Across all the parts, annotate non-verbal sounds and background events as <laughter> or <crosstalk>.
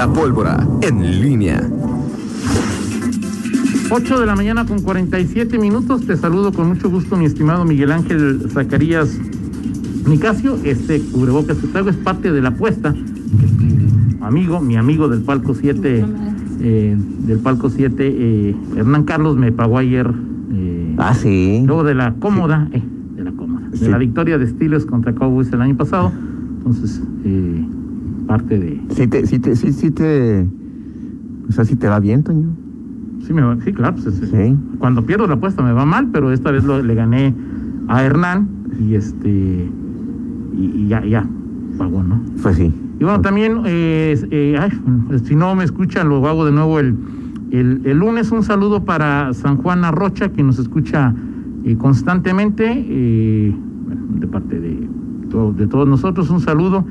La pólvora en línea. 8 de la mañana con 47 minutos. Te saludo con mucho gusto, mi estimado Miguel Ángel Zacarías Nicasio. Este cubrebocas que traigo es parte de la apuesta que tu amigo, mi amigo del palco 7, eh, del palco 7, eh, Hernán Carlos, me pagó ayer. eh, Ah, sí. Luego de la cómoda, eh, de la cómoda, de la victoria de Steelers contra Cowboys el año pasado. Entonces, eh, parte de. Sí te, sí te, sí, sí te, o sea, sí te va bien, Toño. Sí, me va- sí claro. pues, es- Sí. Cuando pierdo la apuesta me va mal, pero esta vez lo- le gané a Hernán y este. Y, y ya, ya, pagó, ¿no? Pues sí. Y bueno, también, eh, eh, ay, si no me escuchan, lo hago de nuevo el, el, el lunes. Un saludo para San Juan Arrocha, que nos escucha eh, constantemente, eh, bueno, de parte de, to- de todos nosotros, un saludo.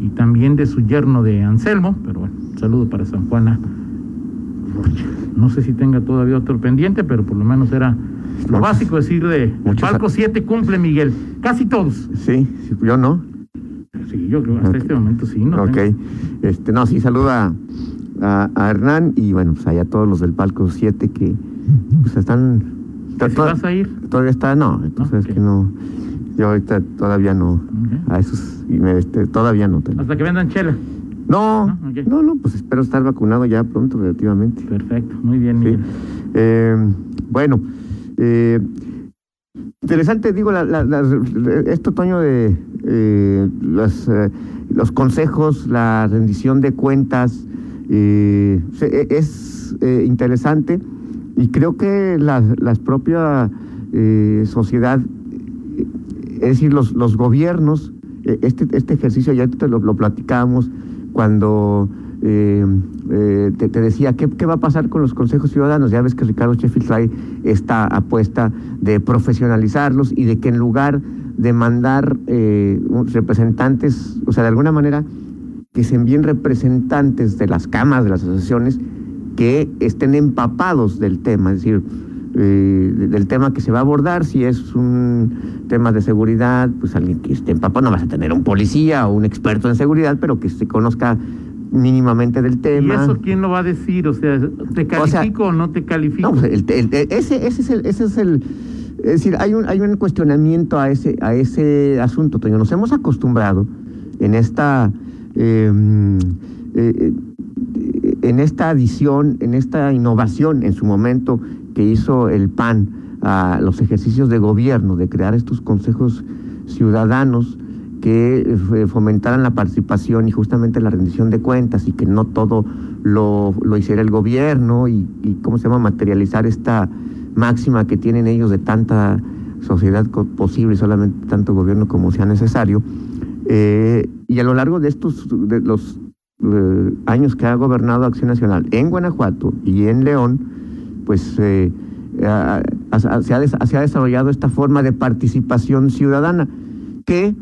Y también de su yerno de Anselmo, pero bueno, saludo para San Juana Rocha. No sé si tenga todavía otro pendiente, pero por lo menos era lo Muchos- básico decir de Palco 7 cumple Miguel. Casi todos. Sí, sí, yo no. Sí, yo creo que hasta este momento sí, ¿no? ok. Este, no, sí, saluda a, a Hernán y bueno, pues allá todos los del palco 7 que pues están. ¿Que si vas a ir? Todavía está, no, entonces ok. que no. Yo ahorita todavía no. A esos, y me, este, todavía no. Toño. Hasta que vendan chela. No, ¿No? No, no, pues espero estar vacunado ya pronto, relativamente. Perfecto, muy bien, Sí. Miguel. Eh, bueno, eh, interesante, digo, la, la- la- esto, Toño, de eh, las, los consejos, la rendición de cuentas, se- es interesante y creo que la las propia sociedad, es decir, los, los gobiernos, eh, este, este ejercicio ya te lo, lo platicábamos cuando eh, eh, te, decía, ¿qué, ¿qué va a pasar con los consejos ciudadanos? Ya ves que Ricardo Sheffield trae esta apuesta de profesionalizarlos y de que en lugar de mandar representantes, o sea, de alguna manera, que se envíen representantes de las cámaras, de las asociaciones, que estén empapados del tema, es decir, eh, de- del tema que se va a abordar, si es un tema de seguridad, pues alguien que esté empapado, no vas a tener un policía o un experto en seguridad, pero que se conozca mínimamente del ¿Y tema. eso quién lo va a decir? O sea, ¿te O sea, califico o no te califico? No, el- el- el- ese, ese es el, ese es el, es decir, hay un, hay un cuestionamiento a ese, a ese asunto, Toño. Nos hemos acostumbrado en esta, eh, eh, en esta adición, en esta innovación en su momento que hizo el PAN a los ejercicios de gobierno, de crear estos consejos ciudadanos que eh, fomentaran la participación y justamente la rendición de cuentas y que no todo lo, lo hiciera el gobierno y, cómo se llama materializar esta máxima que tienen ellos de tanta sociedad posible y solamente tanto gobierno como sea necesario. Eh, y a lo largo de estos de los eh, años que ha gobernado Acción Nacional en Guanajuato y en León, pues eh, se, ha, se ha desarrollado esta forma de participación ciudadana que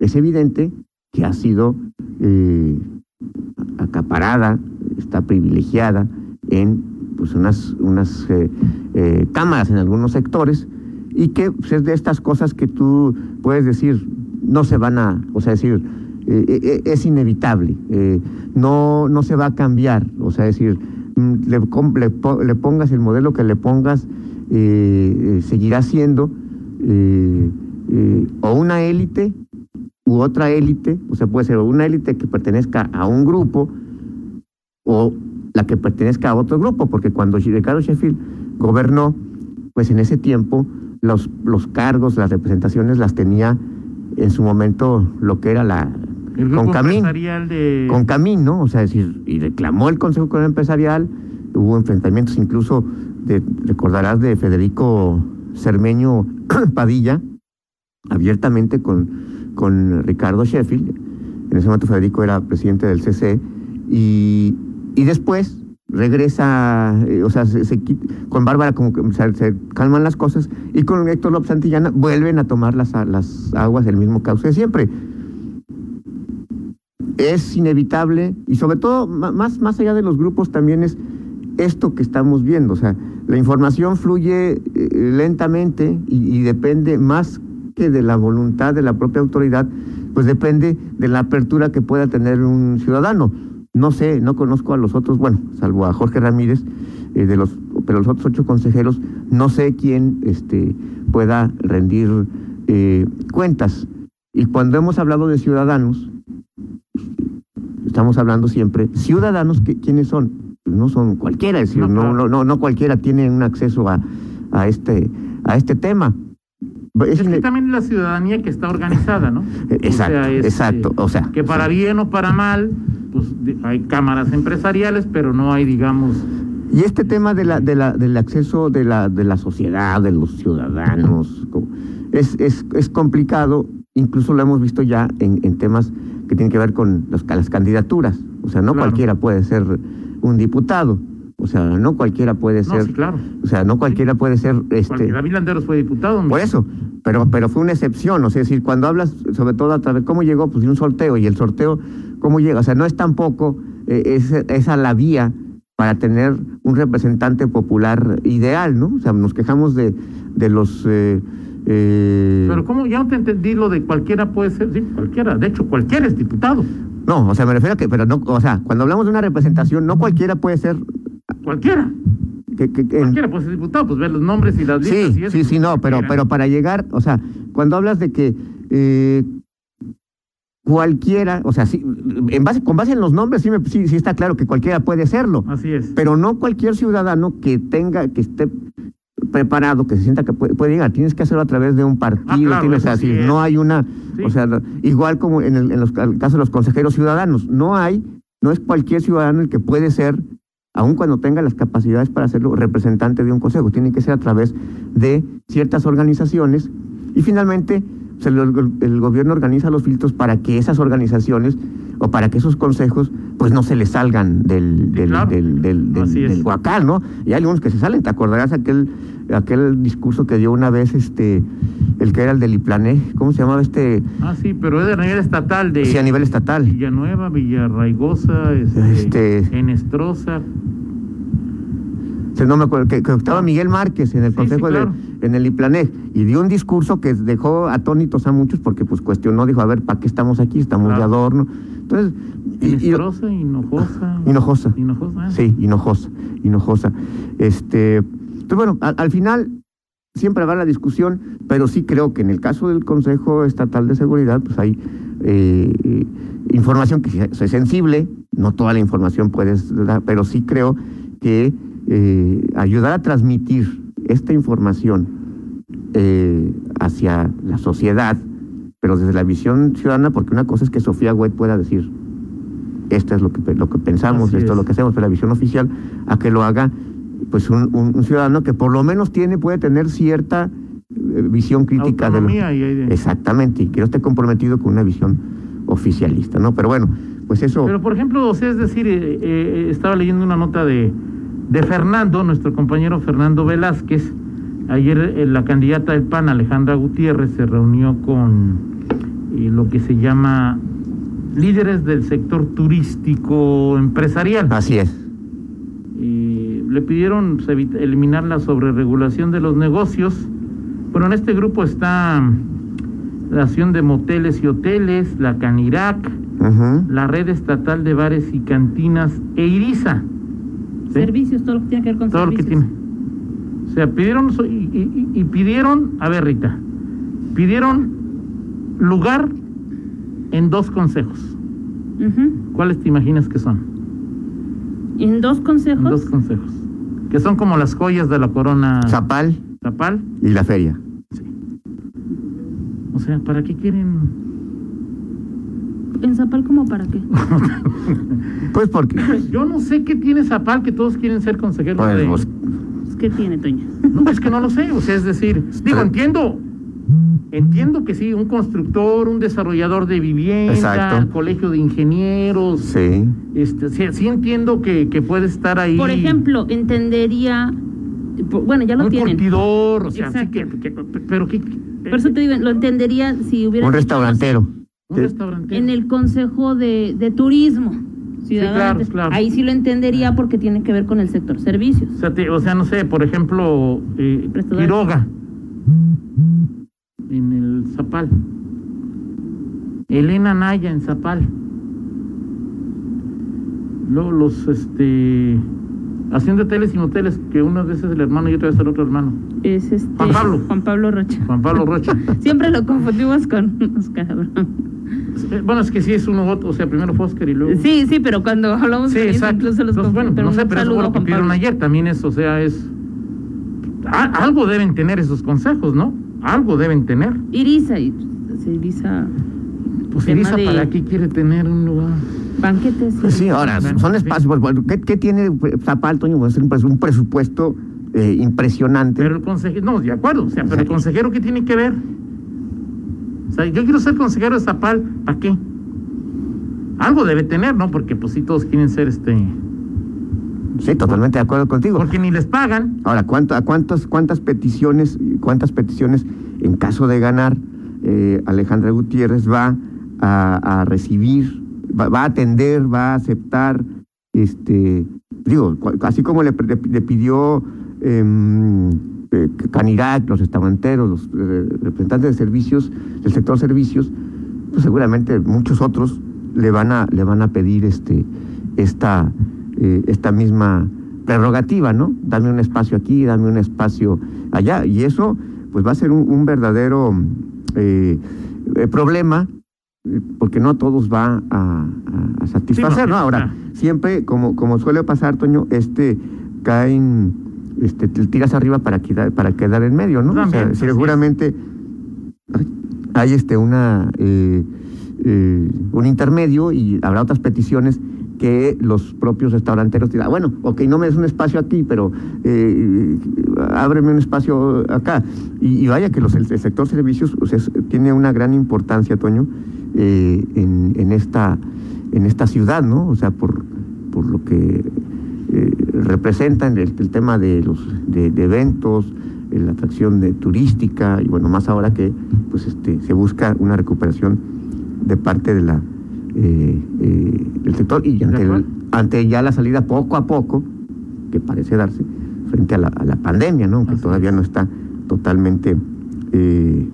es evidente que ha sido eh, acaparada, está privilegiada en pues unas, unas eh, cámaras en algunos sectores y que pues, es de estas cosas que tú puedes decir no se van a, o sea, decir, es inevitable, no, no se va a cambiar, o sea, decir, le, com- le, po- le pongas el modelo que le pongas, eh, eh, seguirá siendo eh, o una élite u otra élite, o sea, puede ser una élite que pertenezca a un grupo o la que pertenezca a otro grupo, porque cuando Ricardo Sheffield gobernó, pues en ese tiempo los, los cargos, las representaciones las tenía en su momento lo que era la el grupo con Camín, empresarial de... con Camín, ¿no? O sea, es decir, y reclamó el Consejo Comunal Empresarial, hubo enfrentamientos incluso, de, recordarás, de Federico Cermeño <clears throat> Padilla, abiertamente con, con Ricardo Sheffield. En ese momento Federico era presidente del CC. Y, y después regresa, eh, o sea, se, con Bárbara como que se, se calman las cosas y con Héctor López Santillana vuelven a tomar las, las aguas del mismo cauce de siempre. Es inevitable y sobre todo, más, más allá de los grupos, también es esto que estamos viendo. O sea, la información fluye eh, lentamente y, y depende más que de la voluntad de la propia autoridad, pues depende de la apertura que pueda tener un ciudadano. no sé, no conozco a los otros, bueno, salvo a Jorge Ramírez, eh, de los, pero los otros ocho consejeros, no sé quién este, pueda rendir eh, cuentas. Y cuando hemos hablado de ciudadanos, estamos hablando siempre, ciudadanos, ¿quiénes son? Pues no son cualquiera, es decir, no, no, no, no cualquiera tiene un acceso a, a, este, a este tema. Es, que también la ciudadanía que está organizada, ¿no? <laughs> Exacto, exacto. O sea, que para bien o para mal, pues hay cámaras empresariales, pero no hay, digamos. Y este tema de la, de la, del acceso de la, de la sociedad, de los ciudadanos, es, es, es complicado, incluso lo hemos visto ya en, en temas que tienen que ver con los, las candidaturas. O sea, no cualquiera puede ser un diputado. O sea, no cualquiera puede ser. claro. O sea, no cualquiera puede ser. este David Landeros fue diputado. Por eso, pero, pero fue una excepción. O sea, es decir, cuando hablas, sobre todo a través. ¿Cómo llegó? Pues de un sorteo. Y el sorteo, ¿cómo llega? O sea, no es tampoco eh, esa la vía para tener un representante popular ideal, ¿no? O sea, nos quejamos de, de los. Eh, eh... Pero ¿cómo? Ya no te entendí lo de cualquiera puede ser, sí, cualquiera, de hecho cualquiera es diputado. No, o sea, me refiero a que, pero no, o sea, cuando hablamos de una representación, no cualquiera puede ser Cualquiera. Que, que, Cualquiera puede ser diputado, pues ver los nombres y las listas. Sí, y eso, sí, sí, no, pero, pero para llegar, o sea, cuando hablas de que eh, cualquiera, o sea, sí, en base, con base en los nombres sí, me, sí, sí está claro que cualquiera puede hacerlo. Así es. Pero no cualquier ciudadano que tenga, que esté preparado, que se sienta que puede, puede llegar. Tienes que hacerlo a través de un partido. Ah, claro, tienes, o sea, sí si es. no hay una, Sí. o sea, igual como en el, en los, el caso de los consejeros ciudadanos, no hay, no es cualquier ciudadano el que puede ser, aun cuando tenga las capacidades para serlo, representante de un consejo. Tiene que ser a través de ciertas organizaciones y finalmente pues, el, gobierno organiza los filtros para que esas organizaciones o para que esos consejos pues no se les salgan del, del, claro. del, del, del, del guacal, ¿no? Y hay algunos que se salen, ¿te acordarás aquel, aquel discurso que dio una vez este, el que era el del Iplané, ¿cómo se llamaba este? Ah, sí, pero es de nivel estatal de Sí, a nivel estatal. Villanueva, Villarraigosa, este, Este- Enestrosa. Se- no me acuerdo, que, que estaba Miguel Márquez en el Sí, Consejo sí, claro. de, en el y dio un discurso que dejó atónitos a muchos porque pues cuestionó, dijo, a ver, ¿para qué estamos aquí? Estamos de adorno. Entonces, y- y- Hinojosa. Hinojosa. Hinojosa, ¿eh? Sí, Hinojosa, Hinojosa. Este, entonces, bueno, al, al final siempre habrá la discusión, pero sí creo que en el caso del Consejo Estatal de Seguridad, pues hay eh, eh, información que es sensible, no toda la información puedes dar, pero sí creo que eh, ayudar a transmitir esta información eh, hacia la sociedad, pero desde la visión ciudadana, porque una cosa es que Sofía Wet pueda decir, esto es lo que, lo que pensamos, Así esto es es. lo que hacemos, pero la visión oficial, a que lo haga pues un, un- un ciudadano que por lo menos tiene, puede tener cierta eh, visión crítica de lo, y de- Exactamente, y que no esté comprometido con una visión oficialista, ¿no? Pero bueno, pues eso... Pero por ejemplo, o sea, es decir, eh, eh, estaba leyendo una nota de, de Fernando, nuestro compañero Fernando Velázquez. Ayer eh, la candidata del PAN, Alejandra Gutiérrez, se reunió con lo que se llama líderes del sector turístico empresarial. Así es. Le pidieron eliminar la sobreregulación de los negocios. Bueno, en este grupo está la Asociación de Moteles y Hoteles, la Canirac, la Red Estatal de Bares y Cantinas e IRISA. ¿sí? Servicios, todo lo que tiene que ver con Todo lo que servicios. tiene. O sea, pidieron y, y- y pidieron, a ver Rita, pidieron lugar en dos consejos. ¿Cuáles te imaginas que son? En dos consejos. En dos consejos. Que son como las joyas de la corona Zapal Zapal. y la feria. O sea, ¿para qué quieren? ¿En Zapal como para qué? <laughs> Pues porque... Yo no sé qué tiene Zapal que todos quieren ser consejeros Pues, de... pues, Pues, ¿Qué tiene, Toña? No, es que no lo sé, o sea, es decir, digo, entiendo, entiendo que sí, un constructor, un desarrollador de vivienda, Exacto. colegio de ingenieros, sí. este, sí, sí entiendo que, que puede estar ahí. Por ejemplo, entendería. Bueno, ya lo un tienen. curtidor, o sea, sí que, que- pero que... Por eso te digo, lo entendería si hubiera. Un restaurantero. Un Sí. restaurante. En el Consejo de, de Turismo Ciudadano. claro, claro. Ahí sí lo entendería porque tiene que ver con el sector servicios. O sea, te- o sea, no sé, por ejemplo, eh. Quiroga, en el Zapal. Elena Naya en Zapal. luego los, este, haciendo hoteles y moteles, que uno de es el hermano y otra vez el otro hermano. Es este. Juan Pablo. Juan Pablo Rocha. Juan Pablo Rocha. <laughs> Siempre lo confundimos con Oscar Abraham. Eh, Bueno, es que sí es uno u otro, o sea, primero fue Oscar y luego... Sí, sí, pero cuando hablamos Sí, de exacto. incluso los Entonces, bueno, no sé, pero eso lo que pidieron ayer. También es, o sea, es... a- algo deben tener esos consejos, ¿no? Algo deben tener. Irisa, y- sí, Irisa. Pues Elisa, de- ¿para qué quiere tener un lugar? Banquetes. Pues sí, ahora, Bueno, son espacios. pues, bueno, ¿Qué, qué tiene Zapal, Toño? Pues, un presupuesto eh, impresionante. Pero el consejero, no, de acuerdo, o sea, pero el consejero, ¿qué tiene que ver? O sea, yo quiero ser consejero de Zapal, ¿para qué? Algo debe tener, ¿no? Porque pues sí todos quieren ser este... Sí, totalmente de acuerdo contigo. Porque ni les pagan. Ahora, ¿cuánto, a cuántas, ¿cuántas peticiones, cuántas peticiones en caso de ganar eh, Alejandra Gutiérrez va a, a recibir, va, va a atender, va a aceptar, este, digo, así como le, le- le pidió em, eh, Canirac, los estabanteros, los eh, representantes de servicios, del sector servicios, pues seguramente muchos otros le van a, le van a pedir este, esta, eh, esta misma prerrogativa, ¿no? Dame un espacio aquí, dame un espacio allá. Y eso, pues va a ser un, un verdadero eh, eh, problema, porque no a todos va a, a- a satisfacer, Sí, no, ¿no? Ahora, ah. siempre, como, como suele pasar, Toño, este caen, este, te tiras arriba para quedar, para quedar en medio, ¿no? También, o sea, seguramente hay este una eh, eh, un intermedio y habrá otras peticiones que los propios restauranteros dirán, bueno, ok, no me des un espacio aquí, pero eh, ábreme un espacio acá. Y, vaya que los, el, sector servicios tiene una gran importancia, Toño, eh, en, en, esta, en esta ciudad, ¿no? O sea, por, por lo que eh, representan el, el tema de los de, de eventos, eh, la atracción de turística y bueno, más ahora que pues este se busca una recuperación de parte de la eh, eh, del sector y ante, el- ya la salida poco a poco que parece darse frente a la, a la pandemia, ¿no? Aunque Así todavía es. no está totalmente eh,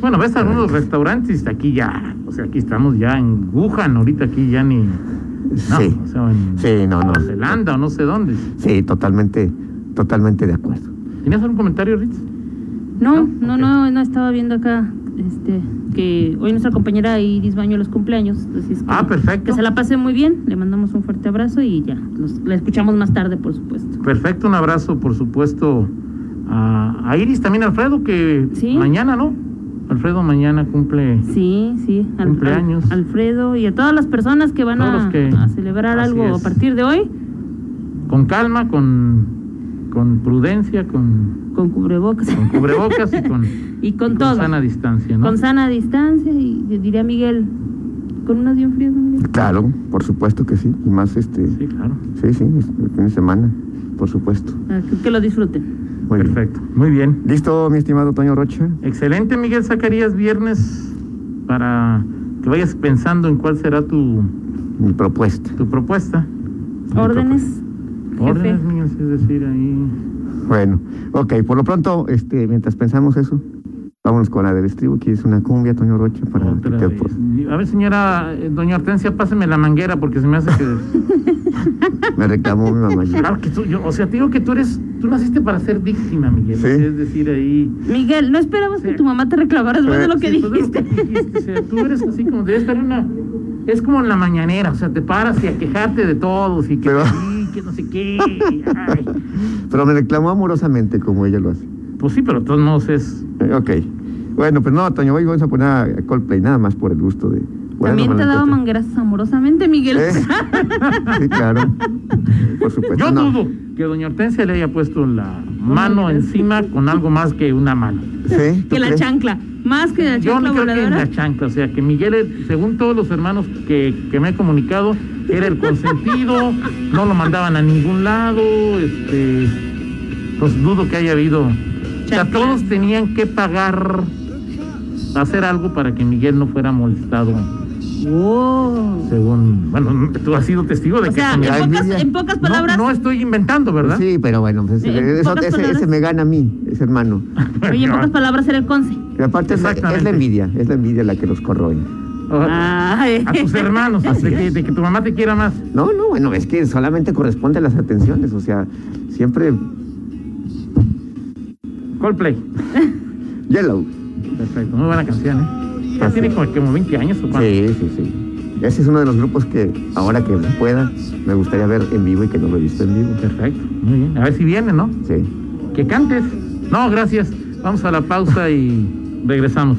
Bueno, ves algunos restaurantes, aquí ya, o sea, aquí estamos ya en Wuhan, ahorita aquí ya ni... No, sí, o sea, en sí, no, no. Nueva Zelanda o no sé dónde. Sí, totalmente, totalmente de acuerdo. ¿Tenías algún comentario, Ritz? No, ¿No? no, no estaba viendo acá este que hoy nuestra compañera Iris Baño los cumpleaños. así es que, Ah, perfecto. Que se la pase muy bien, le mandamos un fuerte abrazo y ya, los, la escuchamos más tarde, por supuesto. Perfecto, un abrazo, por supuesto, a, a Iris, también a Alfredo, que Sí. mañana, ¿no? Alfredo mañana cumple... Sí, sí, al- Cumpleaños. al- Alfredo y a todas las personas que van a, los que- a celebrar algo es. a partir de hoy con calma, con, con prudencia, con, con cubrebocas con cubrebocas y con, <laughs> y con y todo. sana distancia, ¿no? Con sana distancia y diría Miguel, con unas bien frías, ¿no, Miguel? Claro, por supuesto que sí. Y más este. Sí, claro. Sí, sí, el fin de semana, por supuesto. Ah, que- que lo disfruten. Muy bien. Perfecto, muy bien. ¿Listo, mi estimado Toño Rocha? Excelente, Miguel Zacarías, viernes, para que vayas pensando en cuál será tu, Mi propuesta. tu propuesta. Órdenes, jefe. Órdenes, Miguel, es decir, ahí... Bueno, ok, por lo pronto, este, mientras pensamos eso, vámonos con la del estribo, que es una cumbia, Toño Rocha, para que Otra te- vez. A ver, señora, eh, doña Hortensia, páseme la manguera porque se me hace que... <laughs> me reclamó mi mamá. Claro que tú, yo, o sea, te digo que tú eres, tú naciste para ser víctima, Miguel. Sí. Es decir, ahí... Miguel, no esperabas que Sí. tu mamá te reclamara después de lo que Sí, de lo dijiste. que dijiste, o sea, tú eres así como debe estar en una... Es como en la mañanera, o sea, te paras y a quejarte de todos y que Pero- sí, que no sé qué. ay. Pero me reclamó amorosamente, como ella lo hace. Pues sí, pero de todos modos es... Eh, ok. Bueno, pues no, Toño, hoy vamos a poner a Coldplay, nada más por el gusto de... Bueno, También te daba mangueras amorosamente, Miguel. ¿Eh? Sí, claro. Por supuesto. Yo no. dudo que doña Hortensia le haya puesto la mano encima con algo más que una mano. ¿Sí? ¿Tú que la crees? chancla. Más que la Yo chancla no creo que la chancla, o sea, que Miguel, según todos los hermanos que, que me he comunicado, era el consentido, no lo mandaban a ningún lado, este, pues dudo que haya habido, o sea, todos tenían que pagar, hacer algo para que Miguel no fuera molestado, Wow. según, bueno, tú has sido testigo de O que sea, eso me- en pocas, en pocas no, palabras, no estoy inventando, ¿verdad? Sí, pero bueno, pues, eso- ese, me gana a mí, ese hermano. oye, en <laughs> pocas palabras era el conce. Y aparte es la, es la envidia, es la envidia la que los corroe. Ay. a tus hermanos, de que, de que tu mamá te quiera más. No, no, bueno, es que solamente corresponde a las atenciones, o sea, siempre Coldplay. <laughs> Yellow. Perfecto, muy buena canción, ¿eh? Ya tiene como 20 años o cuánto. Sí, sí, sí. Ese es uno de los grupos que ahora que pueda me gustaría ver en vivo y que no lo he visto en vivo. Perfecto, muy bien. A ver si viene, ¿no? Sí. Que cantes. No, gracias. Vamos a la pausa y regresamos.